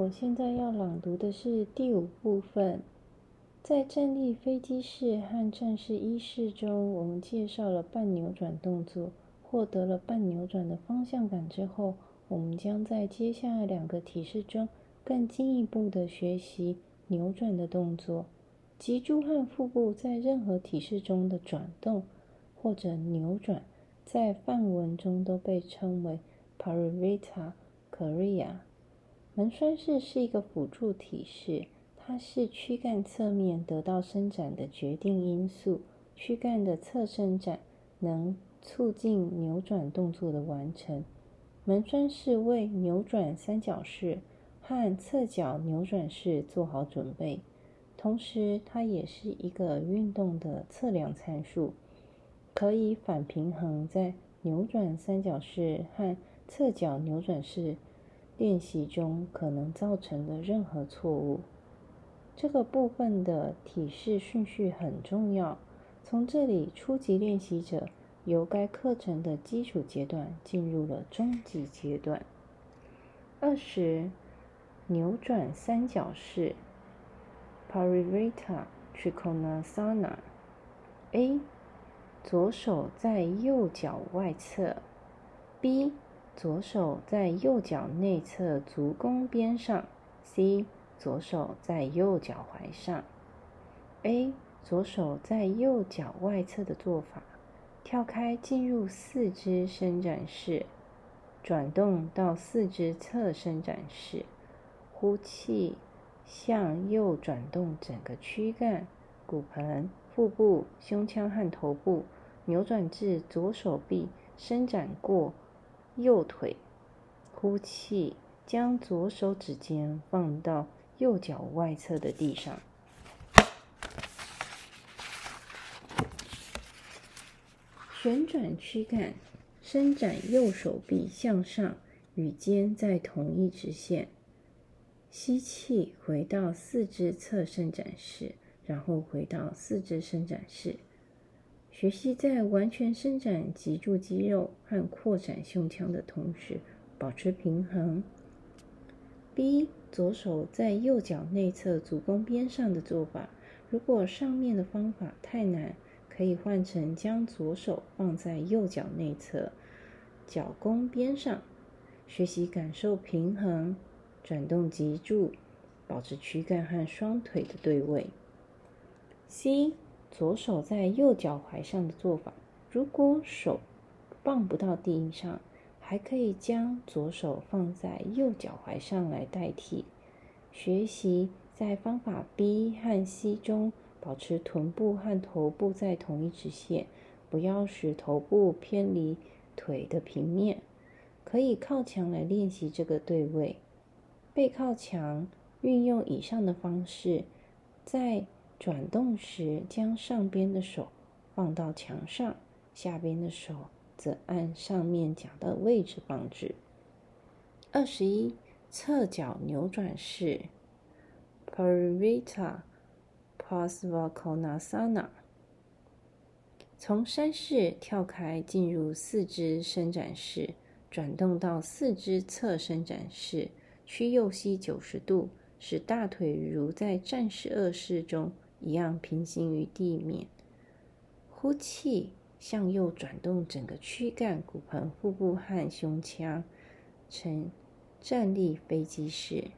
我现在要朗读的是第五部分。在站立飞机式和战士一式中，我们介绍了半扭转动作，获得了半扭转的方向感之后，我们将在接下来两个体式中更进一步的学习扭转的动作。脊柱和腹部在任何体式中的转动或者扭转，在梵文中都被称为 Parivrtta Kriya。门栓式是一个辅助体式。它是躯干侧面得到伸展的决定因素。躯干的侧伸展能促进扭转动作的完成。门栓式为扭转三角式和侧脚扭转式做好准备，同时它也是一个运动的测量参数，可以反平衡在扭转三角式和侧脚扭转式练习中可能造成的任何错误。这个部分的体式顺序很重要。从这里，初级练习者由该课程的基础阶段进入了中级阶段。二十，扭转三角式 （Parivrtta Trikonasana）。A，左手在右脚外侧；B，左手在右脚内侧足弓边上；C。左手在右脚踝上，A 左手在右脚外侧的做法，跳开进入四肢伸展式，转动到四肢侧伸展式，呼气向右转动整个躯干、骨盆、腹部、胸腔和头部，扭转至左手臂伸展过右腿，呼气将左手指尖放到。右脚外侧的地上，旋转躯干，伸展右手臂向上，与肩在同一直线。吸气，回到四肢侧伸展式，然后回到四肢伸展式。学习在完全伸展脊柱肌肉和扩展胸腔的同时，保持平衡。B 左手在右脚内侧足弓边上的做法，如果上面的方法太难，可以换成将左手放在右脚内侧脚弓边上，学习感受平衡，转动脊柱，保持躯干和双腿的对位。C 左手在右脚踝上的做法，如果手放不到地上。还可以将左手放在右脚踝上来代替。学习在方法 B 和 C 中保持臀部和头部在同一直线，不要使头部偏离腿的平面。可以靠墙来练习这个对位。背靠墙，运用以上的方式，在转动时将上边的手放到墙上，下边的手。则按上面讲的位置放置。二十一，侧脚扭转式 p a r i t a Parsvakonasana）。从山式跳开，进入四肢伸展式，转动到四肢侧伸展式，屈右膝九十度，使大腿如在战士二式中一样平行于地面。呼气。向右转动整个躯干、骨盆、腹部和胸腔，呈站立飞机式。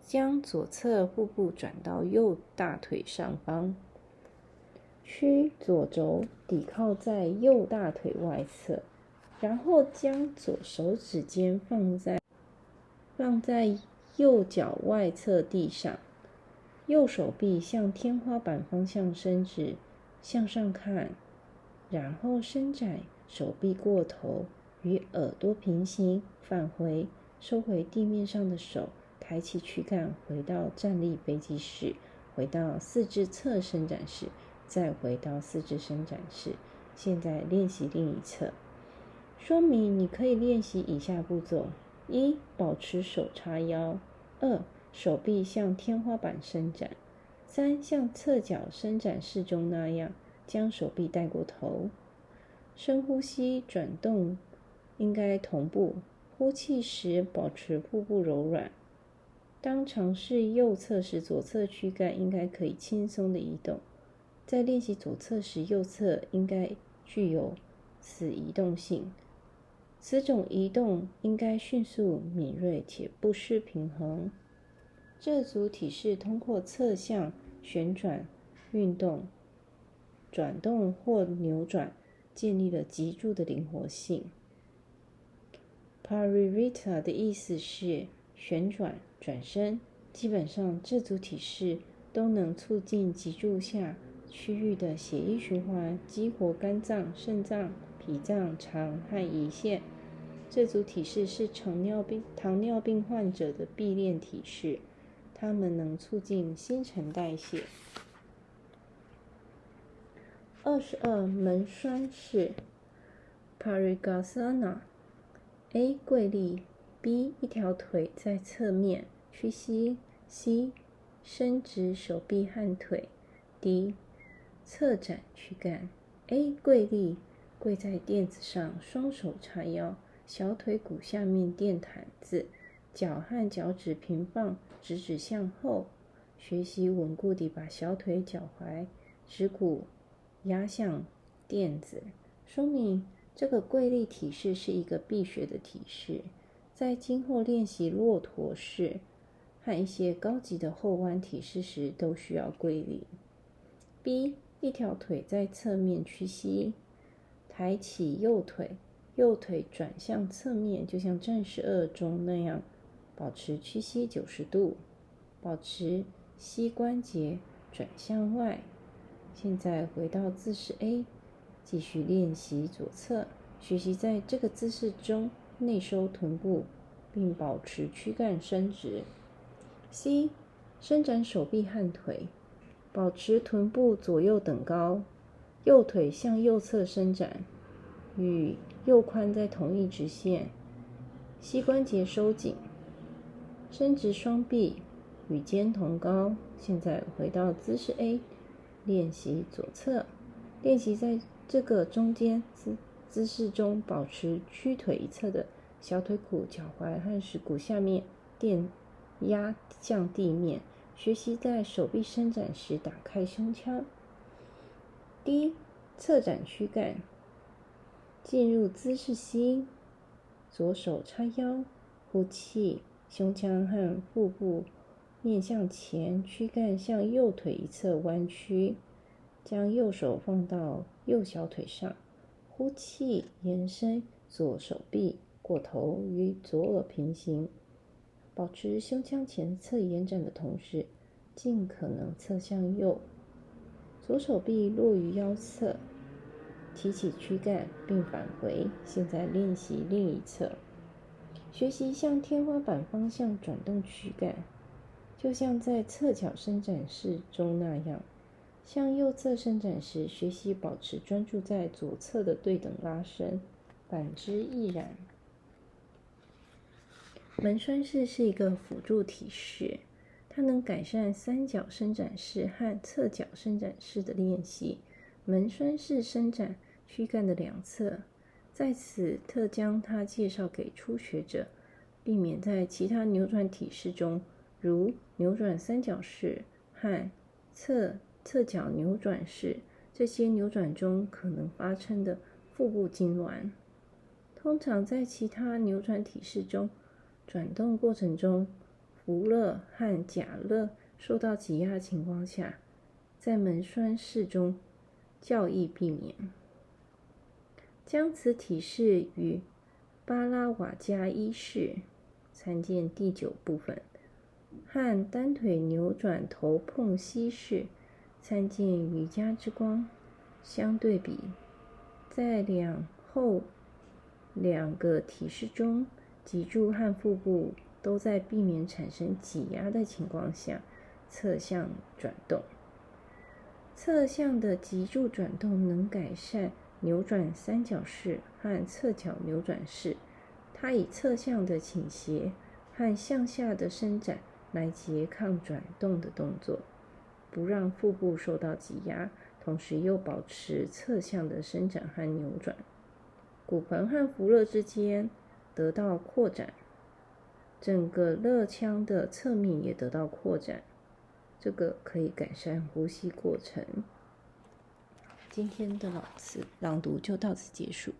将左侧腹部转到右大腿上方，屈左肘抵靠在右大腿外侧，然后将左手指尖放在放在右脚外侧地上，右手臂向天花板方向伸直，向上看。然后伸展手臂过头，与耳朵平行，返回，收回地面上的手，抬起躯干，回到站立飞机式，回到四肢侧伸展式，再回到四肢伸展式。现在练习另一侧。说明你可以练习以下步骤：一、保持手叉腰；二、手臂向天花板伸展；三、像侧脚伸展式中那样。将手臂带过头，深呼吸，转动应该同步。呼气时保持腹部柔软。当尝试右侧时，左侧躯干应该可以轻松的移动；在练习左侧时，右侧应该具有此移动性。此种移动应该迅速、敏锐且不失平衡。这组体式通过侧向旋转、运动、转动或扭转，建立了脊柱的灵活性。Parivita 的意思是旋转、转身。基本上，这组体式都能促进脊柱下区域的血液循环，激活肝脏、肾脏。脾脏、肠和胰腺，这组体式是糖尿病糖尿病患者的必练体式，它们能促进新陈代谢。二十二门栓式 Parigasana A 跪立 B 一条腿在侧面屈膝 C 伸直手臂和腿 D 侧展躯干 A 跪立。跪在垫子上，双手叉腰，小腿骨下面垫毯子，脚和脚趾平放，直指向后。学习稳固地把小腿、脚踝、指骨压向垫子。说明这个跪立体式是一个必学的体式，在今后练习骆驼式和一些高级的后弯体式时都需要跪立。B 一条腿在侧面屈膝。抬起右腿，右腿转向侧面，就像战士二中那样，保持屈膝九十度，保持膝关节转向外。现在回到姿势 A，继续练习左侧，学习在这个姿势中内收臀部，并保持躯干伸直。C，伸展手臂和腿，保持臀部左右等高。右腿向右侧伸展，与右髋在同一直线，膝关节收紧，伸直双臂，与肩同高。现在回到姿势 A，练习左侧，练习在这个中间姿姿势中保持屈腿一侧的小腿骨、脚踝和耻骨下面垫压向地面，学习在手臂伸展时打开胸腔。第一，侧展躯干，进入姿势 C，左手叉腰，呼气，胸腔和腹部面向前，躯干向右腿一侧弯曲，将右手放到右小腿上，呼气，延伸左手臂过头与左耳平行，保持胸腔前侧延展的同时，尽可能侧向右。左手臂落于腰侧，提起躯干并返回。现在练习另一侧，学习向天花板方向转动躯干，就像在侧脚伸展式中那样。向右侧伸展时，学习保持专注在左侧的对等拉伸，反之亦然。门栓式是一个辅助体式。它能改善三角伸展式和侧脚伸展式的练习。门栓式伸展躯干的两侧，在此特将它介绍给初学者，避免在其他扭转体式中，如扭转三角式和侧侧脚扭转式这些扭转中可能发生的腹部痉挛。通常在其他扭转体式中，转动过程中。福勒和贾勒受到挤压情况下，在门栓式中较易避免。将此体式与巴拉瓦加一式参见第九部分，和单腿扭转头碰膝式参见瑜伽之光相对比，在两后两个体式中，脊柱和腹部。都在避免产生挤压的情况下侧向转动。侧向的脊柱转动能改善扭转三角式和侧脚扭转式。它以侧向的倾斜和向下的伸展来拮抗转动的动作，不让腹部受到挤压，同时又保持侧向的伸展和扭转。骨盆和腹肋之间得到扩展。整个肋腔的侧面也得到扩展，这个可以改善呼吸过程。今天的朗词朗读就到此结束。